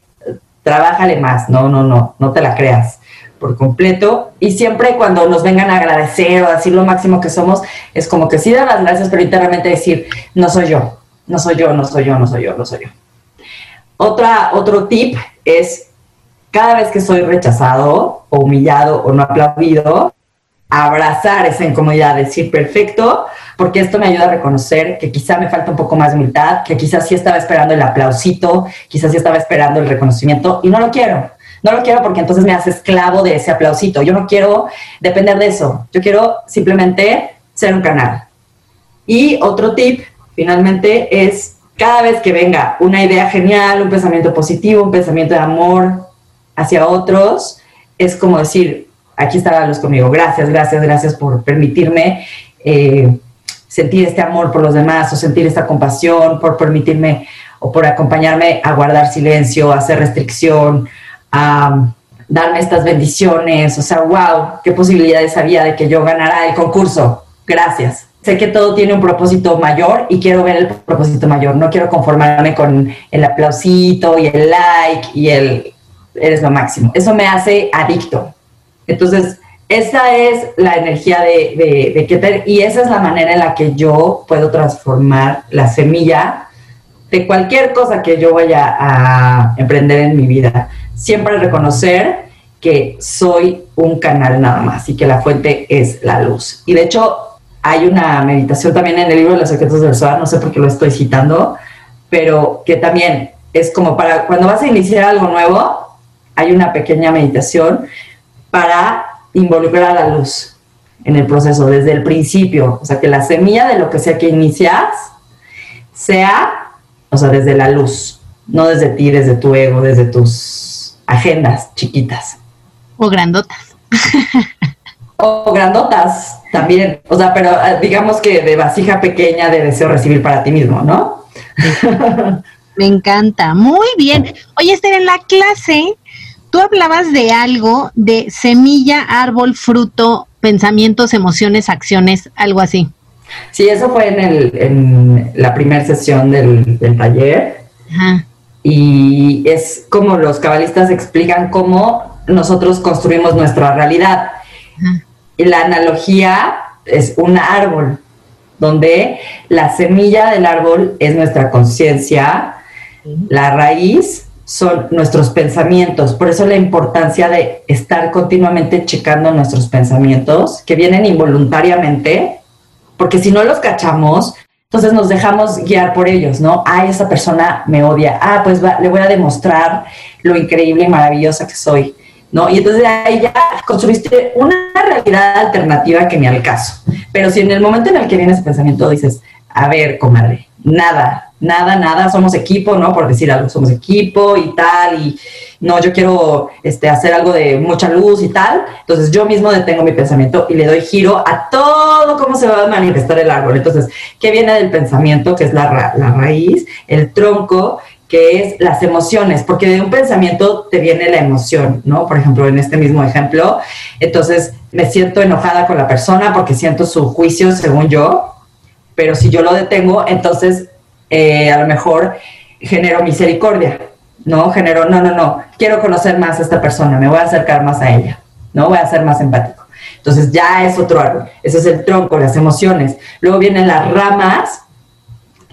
trabájale más, no, no, no, no te la creas por completo. Y siempre cuando nos vengan a agradecer o a decir lo máximo que somos, es como que sí dar las gracias, pero internamente decir, no soy yo, no soy yo, no soy yo, no soy yo, no soy yo. Otra, otro tip es cada vez que soy rechazado o humillado o no aplaudido, abrazar esa incomodidad, decir perfecto, porque esto me ayuda a reconocer que quizá me falta un poco más de humildad, que quizás sí estaba esperando el aplausito, quizás sí estaba esperando el reconocimiento y no lo quiero. No lo quiero porque entonces me hace esclavo de ese aplausito. Yo no quiero depender de eso. Yo quiero simplemente ser un canal. Y otro tip, finalmente, es cada vez que venga una idea genial, un pensamiento positivo, un pensamiento de amor, hacia otros, es como decir, aquí está la luz conmigo, gracias, gracias, gracias por permitirme eh, sentir este amor por los demás o sentir esta compasión, por permitirme o por acompañarme a guardar silencio, a hacer restricción, a darme estas bendiciones, o sea, wow, qué posibilidades había de que yo ganara el concurso, gracias, sé que todo tiene un propósito mayor y quiero ver el propósito mayor. No quiero conformarme con el aplausito y el like y el eres lo máximo. Eso me hace adicto. Entonces, esa es la energía de, de, de Keter y esa es la manera en la que yo puedo transformar la semilla de cualquier cosa que yo vaya a emprender en mi vida. Siempre reconocer que soy un canal nada más y que la fuente es la luz. Y de hecho, hay una meditación también en el libro de los secretos del Soar, no sé por qué lo estoy citando, pero que también es como para cuando vas a iniciar algo nuevo, hay una pequeña meditación para involucrar a la luz en el proceso desde el principio, o sea, que la semilla de lo que sea que inicias sea, o sea, desde la luz, no desde ti, desde tu ego, desde tus agendas chiquitas. O grandotas. o grandotas también, o sea, pero eh, digamos que de vasija pequeña de deseo recibir para ti mismo, ¿no? Me encanta, muy bien. Oye, Esther, en la clase tú hablabas de algo de semilla, árbol, fruto, pensamientos, emociones, acciones, algo así. Sí, eso fue en, el, en la primera sesión del, taller. Ajá. Y es como los cabalistas explican cómo nosotros construimos nuestra realidad. Y la analogía es un árbol, donde la semilla del árbol es nuestra conciencia, la raíz son nuestros pensamientos. Por eso la importancia de estar continuamente checando nuestros pensamientos que vienen involuntariamente, porque si no los cachamos, entonces nos dejamos guiar por ellos, ¿no? Ay, esa persona me odia. Ah, pues le voy a demostrar lo increíble y maravillosa que soy, ¿no? Y entonces ahí ya construiste una realidad alternativa que ni al. Pero si en el momento en el que viene ese pensamiento dices, a ver, comadre, nada, nada, nada, somos equipo, ¿no? Por decir algo, somos equipo y tal, y no, yo quiero este, hacer algo de mucha luz y tal. Entonces yo mismo detengo mi pensamiento y le doy giro a todo cómo se va a manifestar el árbol. Entonces, ¿qué viene del pensamiento? Que es la, la raíz, el tronco, que es las emociones, porque de un pensamiento te viene la emoción, ¿no? Por ejemplo, en este mismo ejemplo, entonces me siento enojada con la persona porque siento su juicio según yo, pero si yo lo detengo, entonces eh, a lo mejor genero misericordia, ¿no? Genero, no, no, no, quiero conocer más a esta persona, me voy a acercar más a ella, ¿no? Voy a ser más empático. Entonces ya es otro árbol, ese es el tronco, las emociones. Luego vienen las ramas,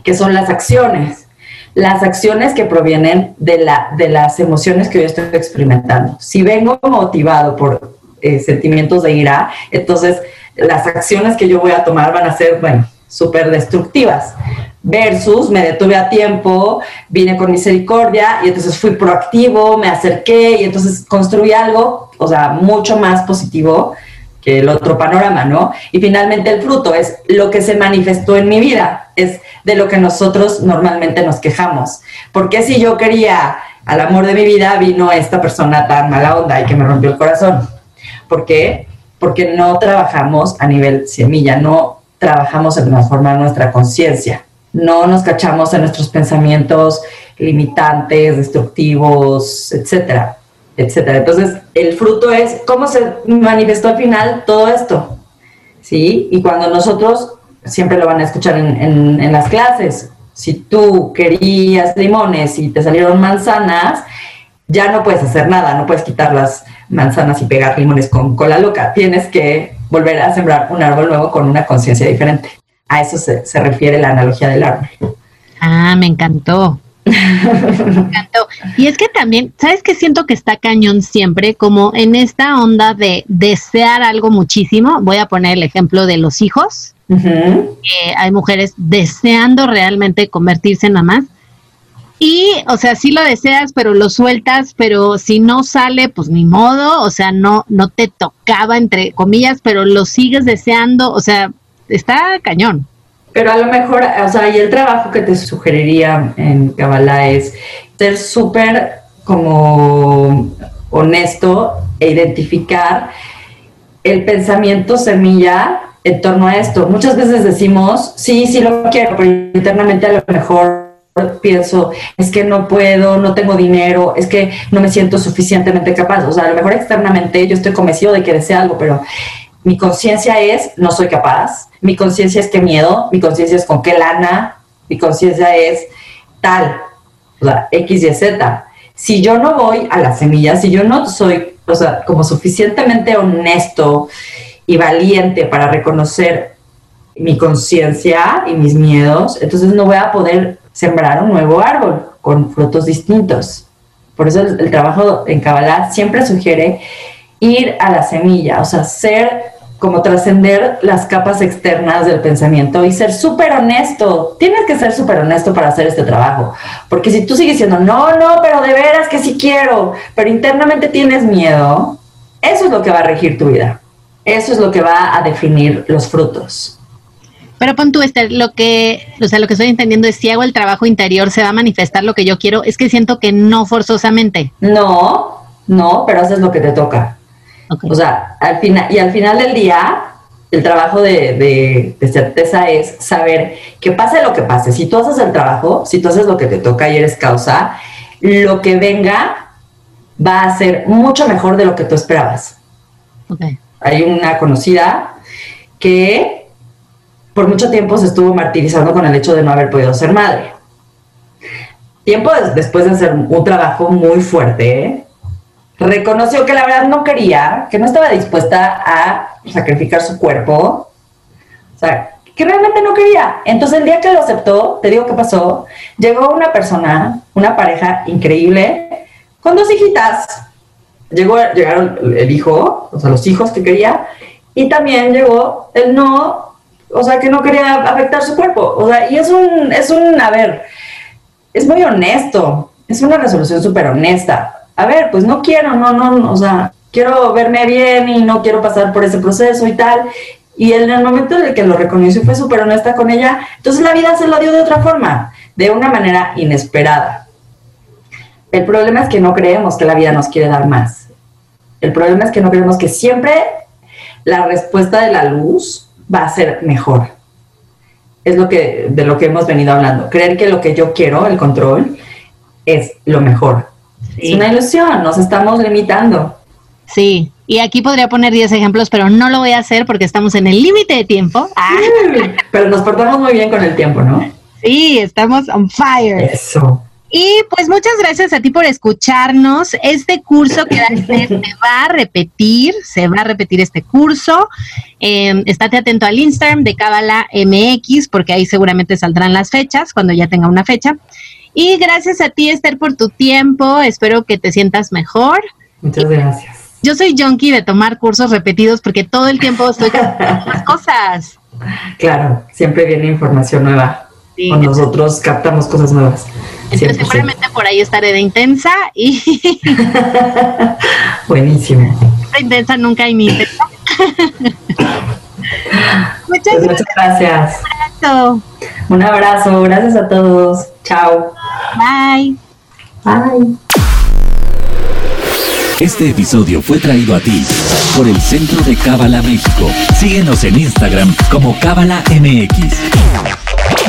que son las acciones. Las acciones que provienen de, la, de las emociones que yo estoy experimentando. Si vengo motivado por eh, sentimientos de ira, entonces las acciones que yo voy a tomar van a ser, bueno, súper destructivas versus me detuve a tiempo, vine con misericordia y entonces fui proactivo, me acerqué y entonces construí algo, o sea, mucho más positivo que el otro panorama, ¿no? Y finalmente el fruto es lo que se manifestó en mi vida, es de lo que nosotros normalmente nos quejamos. porque si yo quería al amor de mi vida vino esta persona tan mala onda y que me rompió el corazón? ¿Por qué? Porque no trabajamos a nivel semilla, no trabajamos en transformar nuestra conciencia no nos cachamos en nuestros pensamientos limitantes, destructivos, etcétera, etcétera. Entonces, el fruto es cómo se manifestó al final todo esto, ¿sí? Y cuando nosotros, siempre lo van a escuchar en, en, las clases, si tú querías limones y te salieron manzanas, ya no puedes hacer nada, no puedes quitar las manzanas y pegar limones con cola loca, tienes que volver a sembrar un árbol nuevo con una conciencia diferente. A eso se, refiere la analogía del árbol. Ah, me encantó. me encantó. Y es que también, ¿sabes qué siento que está cañón siempre? Como en esta onda de desear algo muchísimo. Voy a poner el ejemplo de los hijos. hay mujeres deseando realmente convertirse en mamás. Y, o sea, sí lo deseas, pero lo sueltas, pero si no sale, pues ni modo, o sea, no, no te tocaba, entre comillas, pero lo sigues deseando, o sea, está cañón. Pero a lo mejor, o sea, y el trabajo que te sugeriría en Kabbalah es ser súper como honesto e identificar el pensamiento semilla en torno a esto. Muchas veces decimos, sí, sí lo quiero, pero internamente a lo mejor pienso, es que no puedo, no tengo dinero, es que no me siento suficientemente capaz. O sea, a lo mejor externamente yo estoy convencido de que deseo algo, pero mi conciencia es no soy capaz, mi conciencia es qué miedo, mi conciencia es con qué lana, mi conciencia es tal, o sea, X, Y, Z. Si yo no voy a la semilla, si yo no soy, o sea, como suficientemente honesto y valiente para reconocer mi conciencia y mis miedos, entonces no voy a poder sembrar un nuevo árbol con frutos distintos. Por eso el, trabajo en Kabbalah siempre sugiere ir a la semilla, o sea, ser como trascender las capas externas del pensamiento y ser súper honesto. Tienes que ser súper honesto para hacer este trabajo. Porque si tú sigues diciendo, no, no, pero de veras que sí quiero, pero internamente tienes miedo, eso es lo que va a regir tu vida. Eso es lo que va a definir los frutos. Pero pon tú, Esther, lo que, o sea, lo que estoy entendiendo es si hago el trabajo interior, se va a manifestar lo que yo quiero. Es que siento que no forzosamente. No, no, pero haces lo que te toca. O sea, al final, y al final del día, el trabajo de, certeza es saber que pase lo que pase. Si tú haces el trabajo, si tú haces lo que te toca y eres causa, lo que venga va a ser mucho mejor de lo que tú esperabas. Hay una conocida que por mucho tiempo se estuvo martirizando con el hecho de no haber podido ser madre. Tiempo después de hacer un trabajo muy fuerte, reconoció que la verdad no quería, que no estaba dispuesta a sacrificar su cuerpo, o sea, que realmente no quería. Entonces el día que lo aceptó, te digo qué pasó, llegó una persona, una pareja increíble, con dos hijitas. Llegó, llegaron el hijo, o sea, los hijos que quería, y también llegó el no, o sea, que no quería afectar su cuerpo. O sea, y es un, es un, a ver, es muy honesto, es una resolución súper honesta a ver, pues no quiero, no, no, o sea, quiero verme bien y no quiero pasar por ese proceso y tal. Y en el momento en el que lo reconoció fue súper honesta con ella, entonces la vida se lo dio de otra forma, de una manera inesperada. El problema es que no creemos que la vida nos quiere dar más. El problema es que no creemos que siempre la respuesta de la luz va a ser mejor. Es lo que, de lo que hemos venido hablando. Creer que lo que yo quiero, el control, es lo mejor. Es una ilusión, nos estamos limitando. Sí, y aquí podría poner 10 ejemplos, pero no lo voy a hacer porque estamos en el límite de tiempo. Ah. Pero nos portamos muy bien con el tiempo, ¿no? Sí, estamos on fire. Eso. Y pues muchas gracias a ti por escucharnos. Este curso que se va a repetir, se va a repetir este curso. Eh, estate atento al Instagram de Cábala MX porque ahí seguramente saldrán las fechas cuando ya tenga una fecha. Y gracias a ti, Esther, por tu tiempo. Espero que te sientas mejor. Muchas gracias. Yo soy junkie de tomar cursos repetidos porque todo el tiempo estoy con las cosas. Claro, siempre viene información nueva. Sí, nosotros captamos cosas nuevas. Entonces, seguramente por ahí estaré de intensa y. Buenísimo. De intensa nunca hay ni intensa. muchas, pues muchas gracias. Un abrazo. Un abrazo. Gracias a todos. Chao. Bye. Bye. Este episodio fue traído a ti por el Centro de Cábala México. Síguenos en Instagram como Cábala MX.